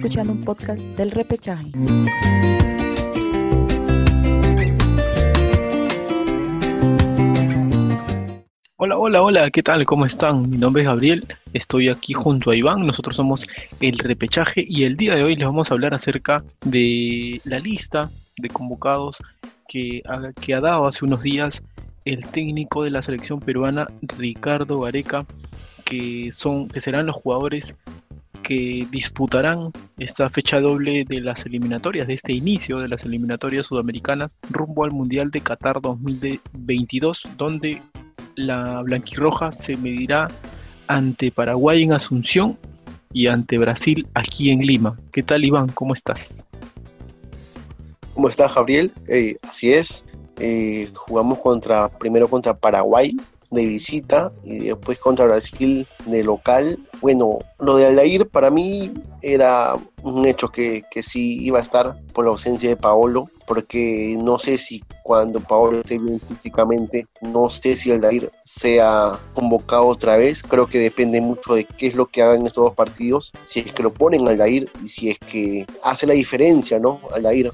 Escuchando un podcast del repechaje. Hola, hola, hola, ¿qué tal? ¿Cómo están? Mi nombre es Gabriel, estoy aquí junto a Iván, nosotros somos el repechaje y el día de hoy les vamos a hablar acerca de la lista de convocados que ha, que ha dado hace unos días el técnico de la selección peruana, Ricardo Gareca, que, son, que serán los jugadores que disputarán esta fecha doble de las eliminatorias, de este inicio de las eliminatorias sudamericanas rumbo al Mundial de Qatar 2022, donde la blanquirroja se medirá ante Paraguay en Asunción y ante Brasil aquí en Lima. ¿Qué tal Iván? ¿Cómo estás? ¿Cómo estás Gabriel? Eh, así es. Eh, jugamos contra primero contra Paraguay de visita y después contra Brasil de local. Bueno, lo de Aldair para mí era un hecho que, que sí iba a estar por la ausencia de Paolo, porque no sé si cuando Paolo esté bien físicamente, no sé si Aldair sea convocado otra vez. Creo que depende mucho de qué es lo que hagan estos dos partidos, si es que lo ponen Aldair y si es que hace la diferencia, ¿no? Aldair.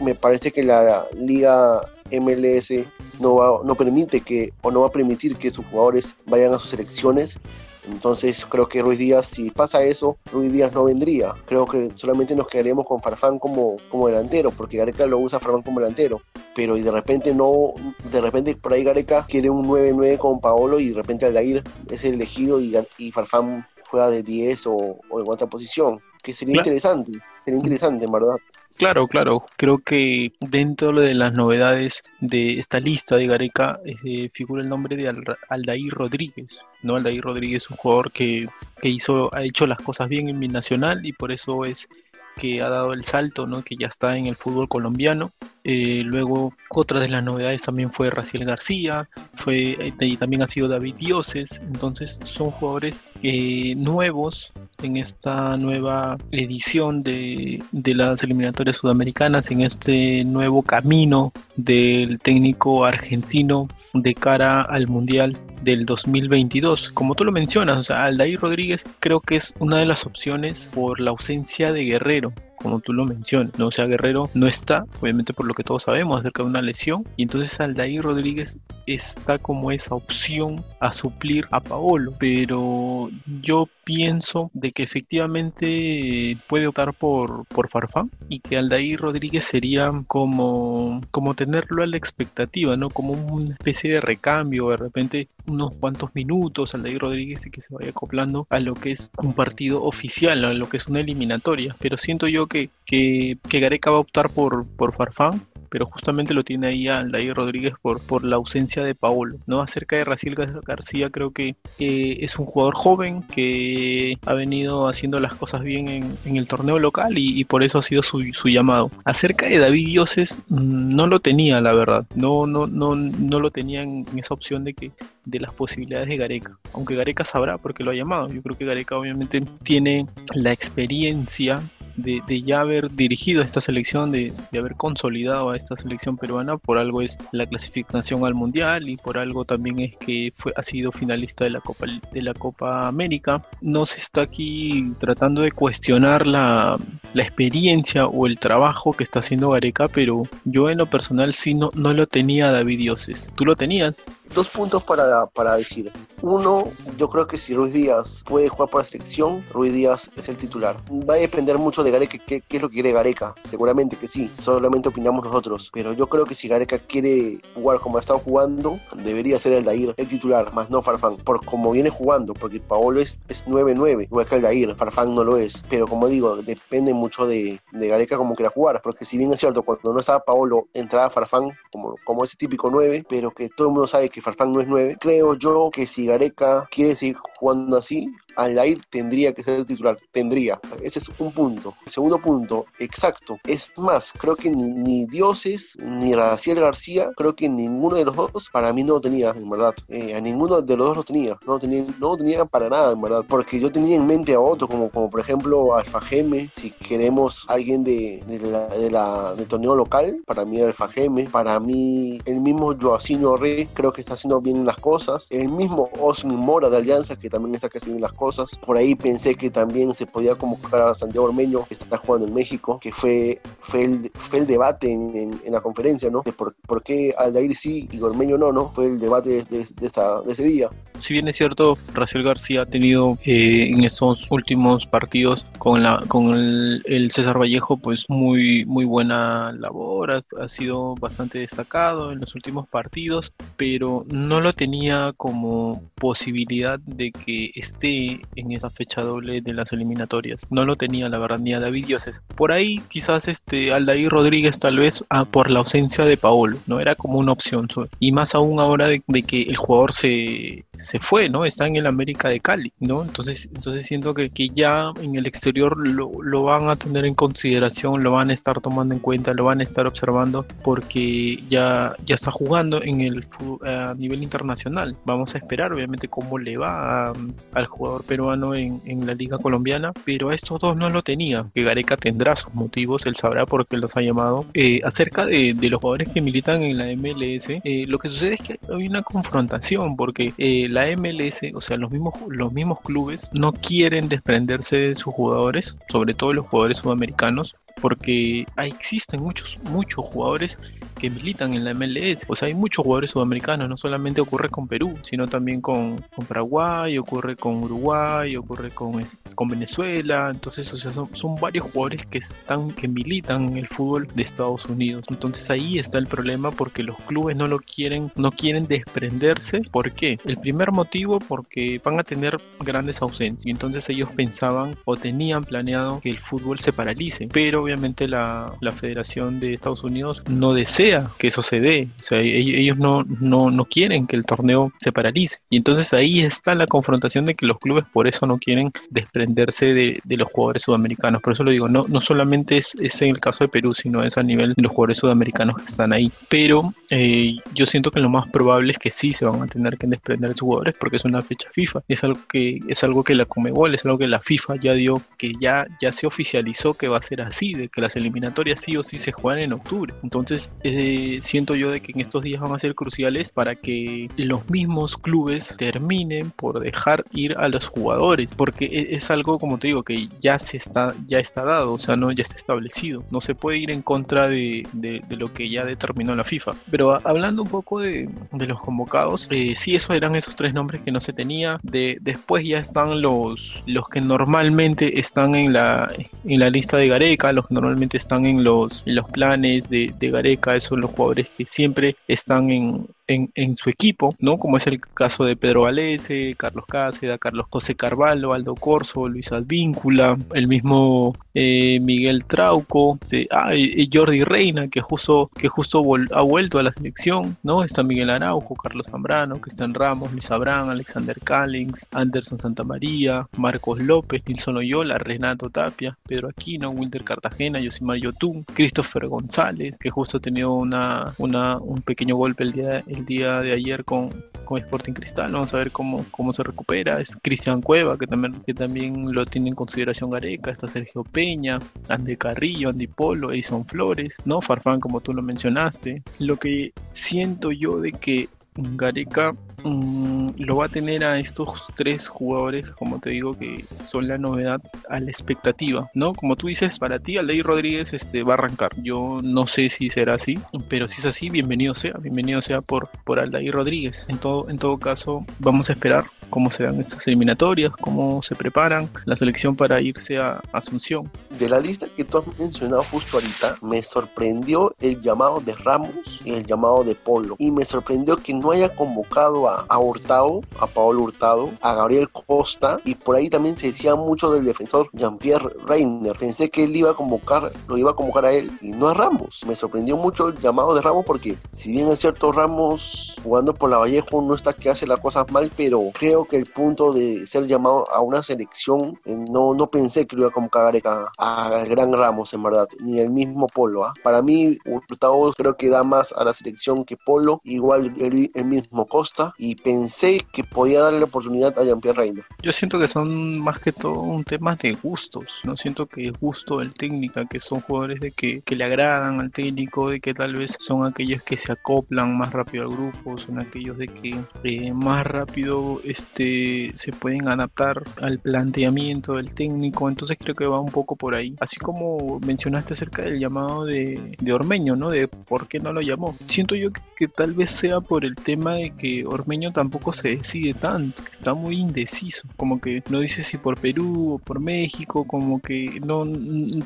Me parece que la liga MLS no, va, no permite que o no va a permitir que sus jugadores vayan a sus selecciones. Entonces creo que Ruiz Díaz, si pasa eso, Ruiz Díaz no vendría. Creo que solamente nos quedaríamos con Farfán como, como delantero, porque Gareca lo usa Farfán como delantero. Pero y de repente no, de repente por ahí Gareca quiere un 9-9 con Paolo y de repente Aldair es el elegido y, y Farfán juega de 10 o, o en otra posición. Que sería interesante, sería interesante, en verdad. Claro, claro. Creo que dentro de las novedades de esta lista de Gareca eh, figura el nombre de Aldair Rodríguez. ¿no? Aldair Rodríguez es un jugador que, que, hizo, ha hecho las cosas bien en Binacional y por eso es que ha dado el salto, ¿no? que ya está en el fútbol colombiano. Eh, luego, otra de las novedades también fue Raciel García, fue, eh, y también ha sido David Dioses. Entonces, son jugadores eh, nuevos en esta nueva edición de, de, las eliminatorias sudamericanas, en este nuevo camino del técnico argentino de cara al Mundial del 2022. Como tú lo mencionas, o sea, Aldair Rodríguez creo que es una de las opciones por la ausencia de Guerrero como tú lo mencionas, ¿no? O sea, Guerrero no está, obviamente por lo que todos sabemos acerca de una lesión, y entonces Aldair Rodríguez está como esa opción a suplir a Paolo, pero yo pienso de que efectivamente puede optar por, por Farfán y que Aldair Rodríguez sería como, como tenerlo a la expectativa, ¿no? Como una especie de recambio, de repente unos cuantos minutos Aldair Rodríguez y que se vaya acoplando a lo que es un partido oficial, a lo que es una eliminatoria, pero siento yo que, que, que Gareca va a optar por, por Farfán pero justamente lo tiene ahí Aldair Rodríguez por, por la ausencia de Paolo. ¿no? Acerca de Raciel García, creo que eh, es un jugador joven que ha venido haciendo las cosas bien en, el torneo local y, por eso ha sido su, llamado. Acerca de David Dioses, mm, no lo tenía, la verdad. No, no, no, no lo tenía en, esa opción de que de las posibilidades de Gareca. Aunque Gareca sabrá porque lo ha llamado. Yo creo que Gareca obviamente tiene la experiencia de, ya haber dirigido esta selección, de, haber consolidado a esta selección peruana, por algo es la clasificación al mundial y por algo también es que fue, ha sido finalista de la Copa de la Copa América. No se está aquí tratando de cuestionar la, la experiencia o el trabajo que está haciendo Gareca, pero yo en lo personal sí no, no lo tenía David Dioses. ¿Tú lo tenías? Dos puntos para, para decir. Uno, yo creo que si Ruiz Díaz puede jugar por la selección, Ruiz Díaz es el titular. Va a depender mucho de Gareca, qué, es lo que quiere Gareca. Seguramente que sí, solamente opinamos nosotros. Pero yo creo que si Gareca quiere jugar como estado jugando, debería ser el Dair el titular, más no Farfán. Por como viene jugando, porque Paolo es, es 9-9, igual que el Dair, Farfán no lo es. Pero como digo, depende mucho de, de Gareca como quiera jugar. Porque si bien es cierto, cuando no estaba Paolo, entraba Farfán como, como ese típico 9, pero que todo el mundo sabe que Farfán no es 9. Creo yo que si Gareca quiere seguir jugando así, Aldair tendría que ser el titular, tendría. Ese es un punto. El segundo punto, exacto. Es más, creo que ni, Dioses ni Raciel García, creo que ninguno de los dos para mí no lo tenía, en verdad. Eh, a ninguno de los dos lo tenía. No lo tenía, no tenía para nada, en verdad. Porque yo tenía en mente a otro, como, como por ejemplo Alfa Geme, si queremos alguien de, de la, de la, del torneo local, para mí Alfa Geme. Para mí, el mismo Joaquín Rey creo que está haciendo bien las cosas. El mismo Osmin Mora de Alianza, que también está haciendo las cosas cosas. Por ahí pensé que también se podía convocar a Santiago Ormeño, que está jugando en México, que fue, fue, el, fue el debate en, en, la conferencia, ¿no? De por, por, qué Aldair sí y Ormeño no, ¿no? Fue el debate de, de, de, esta, de ese día. Si bien es cierto, Raciel García ha tenido eh, en estos últimos partidos con, la, con el, César Vallejo, pues muy, muy buena labor, ha, sido bastante destacado en los últimos partidos, pero no lo tenía como posibilidad de que esté en esa fecha doble de las eliminatorias. No lo tenía, la verdad, ni a David Dioses. Por ahí quizás este Aldair Rodríguez tal vez ah, por la ausencia de Paolo, ¿no? Era como una opción. Y más aún ahora de que el jugador se, se fue, ¿no? Está en el América de Cali, ¿no? Entonces, entonces siento que, que ya en el exterior lo, lo, van a tener en consideración, lo van a estar tomando en cuenta, lo van a estar observando porque ya, ya está jugando en el a nivel internacional. Vamos a esperar, obviamente, cómo le va a, al jugador peruano en, en, la liga colombiana, pero a estos dos no lo tenía. Gareca tendrá sus motivos, él sabrá por qué los ha llamado. Eh, acerca de, de, los jugadores que militan en la MLS, eh, lo que sucede es que hay una confrontación porque eh, la MLS, o sea, los mismos, los mismos clubes no quieren desprenderse de sus jugadores, sobre todo los jugadores sudamericanos, porque existen muchos, muchos jugadores que militan en la MLS. O sea, hay muchos jugadores sudamericanos, no solamente ocurre con Perú, sino también con, con Paraguay, ocurre con Uruguay, ocurre con, con Venezuela. Entonces, o sea, son, varios jugadores que están, que militan en el fútbol de Estados Unidos. Entonces ahí está el problema porque los clubes no lo quieren, no quieren desprenderse. ¿Por qué? El primer motivo porque van a tener grandes ausencias. Entonces ellos pensaban o tenían planeado que el fútbol se paralice. Pero obviamente la, la Federación de Estados Unidos no desea que eso se dé. O sea, ellos no, no, no quieren que el torneo se paralice. Y entonces ahí está la confrontación de que los clubes por eso no quieren desprenderse de, de los jugadores sudamericanos. Por eso lo digo, no, no solamente es, es, en el caso de Perú, sino es a nivel de los jugadores sudamericanos que están ahí. Pero eh, yo siento que lo más probable es que sí se van a tener que desprender de sus jugadores porque es una fecha FIFA. Es algo que, es algo que la Comebol, es algo que la FIFA ya dio, que ya, ya se oficializó que va a ser así, que las eliminatorias sí o sí se juegan en octubre. Entonces eh, siento yo de que en estos días van a ser cruciales para que los mismos clubes terminen por dejar ir a los jugadores, porque es, es, algo como te digo que ya se está ya está dado, o sea no ya está establecido. No se puede ir en contra de, de, lo que ya determinó la FIFA. Pero hablando un poco de, de los convocados, eh, sí esos eran esos tres nombres que no se tenía. De después ya están los los que normalmente están en la en la lista de Gareca, los normalmente están en los, en los planes de, de Gareca, esos son los jugadores que siempre están en, en, en, su equipo, ¿no? Como es el caso de Pedro Valese, Carlos Cáceda, Carlos José Carvalho, Aldo Corso, Luis Advíncula, el mismo eh, Miguel Trauco, de, ah, y, Jordi Reina, que justo, que justo ha vuelto a la selección, ¿no? Está Miguel Araujo, Carlos Zambrano, Cristian Ramos, Luis Abrán, Alexander Callings, Anderson Santamaría, Marcos López, Nilson Oyola, Renato Tapia, Pedro Aquino, Wilder Cartagena, Yosimar Yotun, Christopher González, que justo ha tenido una, una, un pequeño golpe el día, el día de ayer con, con Sporting Cristal. Vamos a ver cómo, cómo se recupera. Es Cristian Cueva, que también, que también lo tiene en consideración Gareca. Está Sergio Peña, Andy Carrillo, Andy Polo, Edison Flores, ¿no? Farfán, como tú lo mencionaste. Lo que siento yo de que Gareca mmm, lo va a tener a estos tres jugadores, como te digo, que son la novedad a la expectativa, ¿no? Como tú dices, para ti, Aldair Rodríguez este, va a arrancar. Yo no sé si será así, pero si es así, bienvenido sea, bienvenido sea por, por Aldair Rodríguez. En todo, en todo caso, vamos a esperar cómo se dan estas eliminatorias, cómo se preparan la selección para irse a Asunción. De la lista que tú has mencionado justo ahorita, me sorprendió el llamado de Ramos y el llamado de Polo. Y me sorprendió que no haya convocado a, a Hurtado, a Paolo Hurtado, a Gabriel Costa y por ahí también se decía mucho del defensor Jean-Pierre Reiner. Pensé que él iba a convocar, lo iba a convocar a él y no a Ramos. Me sorprendió mucho el llamado de Ramos porque si bien es cierto Ramos jugando por la Vallejo no está que hace las cosas mal, pero creo que el punto de ser llamado a una selección, eh, no, no pensé que lo iba a convocar al gran Ramos, en verdad, ni el mismo Polo. ¿ah? Para mí, Hurtado creo que da más a la selección que Polo, igual el, el, mismo Costa, y pensé que podía darle la oportunidad a Jean-Pierre Reina. Yo siento que son más que todo un tema de gustos, no siento que es gusto del técnico, que son jugadores de que, que, le agradan al técnico, de que tal vez son aquellos que se acoplan más rápido al grupo, son aquellos de que eh, más rápido este, se pueden adaptar al planteamiento del técnico, entonces creo que va un poco por ahí. Así como mencionaste acerca del llamado de, de Ormeño, ¿no? De por qué no lo llamó. Siento yo que, tal vez sea por el tema de que Ormeño tampoco se decide tanto, está muy indeciso, como que no dice si por Perú o por México, como que no,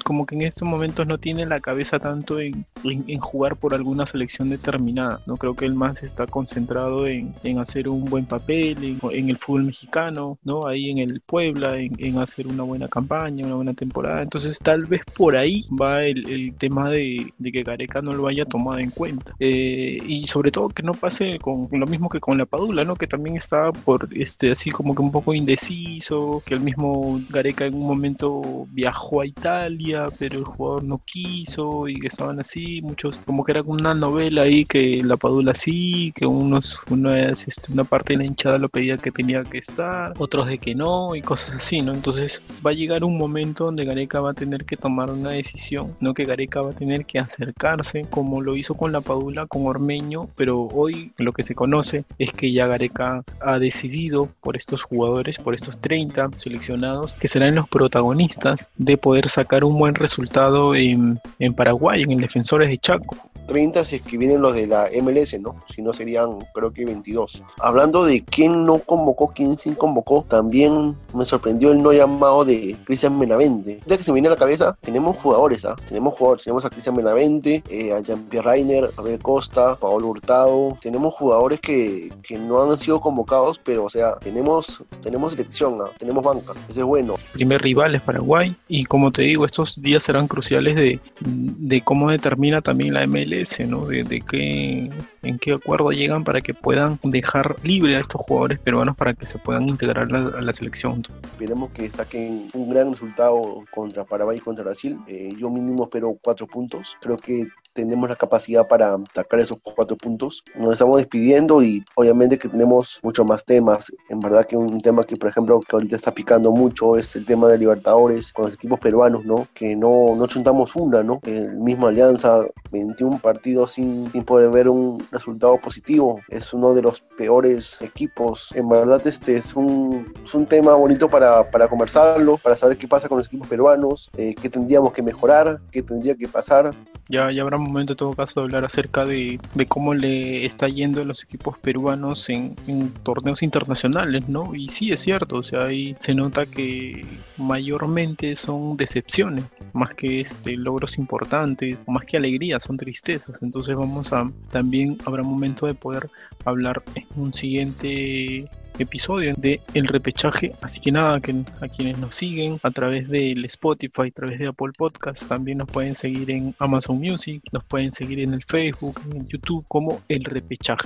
como que en estos momentos no tiene la cabeza tanto en, en, jugar por alguna selección determinada, no creo que él más está concentrado en, en hacer un buen papel, en, en, el fútbol mexicano, ¿no? Ahí en el Puebla, en, hacer una buena campaña, una buena temporada, entonces tal vez por ahí va el, el tema de, de, que Gareca no lo haya tomado en cuenta, eh, y sobre todo que no pase con lo mismo que con la Padula, ¿no? Que también estaba por este así como que un poco indeciso, que el mismo Gareca en un momento viajó a Italia, pero el jugador no quiso y que estaban así, muchos como que era una novela ahí que la Padula sí, que unos una, este, una parte de la hinchada lo pedía que tenía que estar, otros de que no y cosas así, ¿no? Entonces va a llegar un momento donde Gareca va a tener que tomar una decisión, no que Gareca va a tener que acercarse como lo hizo con la Padula, con Ormeño, pero hoy lo que se conoce es que ya Gareca ha decidido por estos jugadores, por estos 30 seleccionados, que serán los protagonistas de poder sacar un buen resultado en, Paraguay, en el Defensores de Chaco. 30 si es que vienen los de la MLS, ¿no? Si no serían, creo que 22. Hablando de quién no convocó, quién sí convocó, también me sorprendió el no llamado de Cristian Menavente. Ya que se me viene a la cabeza, tenemos jugadores, ¿ah? Tenemos jugadores, tenemos a Cristian Menavente, eh, a Jean-Pierre Rainer, a Abel Costa, Paolo Hurtado. Tenemos jugadores que, que, no han sido convocados, pero o sea, tenemos, tenemos selección, ¿ah? tenemos banca. Eso es bueno. Primer rival es Paraguay y como te digo, estos días serán cruciales de, de cómo determina también la MLS ¿no? De, de, qué, en qué acuerdo llegan para que puedan dejar libre a estos jugadores peruanos para que se puedan integrar a, a la selección. Esperemos que saquen un gran resultado contra Paraguay y contra Brasil. Eh, yo mínimo espero cuatro puntos. Creo que tenemos la capacidad para sacar esos cuatro puntos. Nos estamos despidiendo y obviamente que tenemos muchos más temas. En verdad que un tema que, por ejemplo, que ahorita está picando mucho es el tema de Libertadores con los equipos peruanos, ¿no? Que no, no chuntamos una, ¿no? El mismo Alianza, 21 partidos sin, sin poder ver un resultado positivo. Es uno de los peores equipos. En verdad este es un, es un tema bonito para, para conversarlo, para saber qué pasa con los equipos peruanos, eh, qué tendríamos que mejorar, qué tendría que pasar. Ya, ya habrá momento en todo caso de hablar acerca de, de cómo le está yendo a los equipos peruanos en, en, torneos internacionales, ¿no? Y sí, es cierto, o sea, ahí se nota que mayormente son decepciones, más que este, logros importantes, más que alegrías, son tristezas. Entonces vamos a, también habrá momento de poder hablar en un siguiente episodio de El Repechaje. Así que nada, que a quienes nos siguen a través del Spotify, a través de Apple Podcast, también nos pueden seguir en Amazon Music, nos pueden seguir en el Facebook, en YouTube como El Repechaje.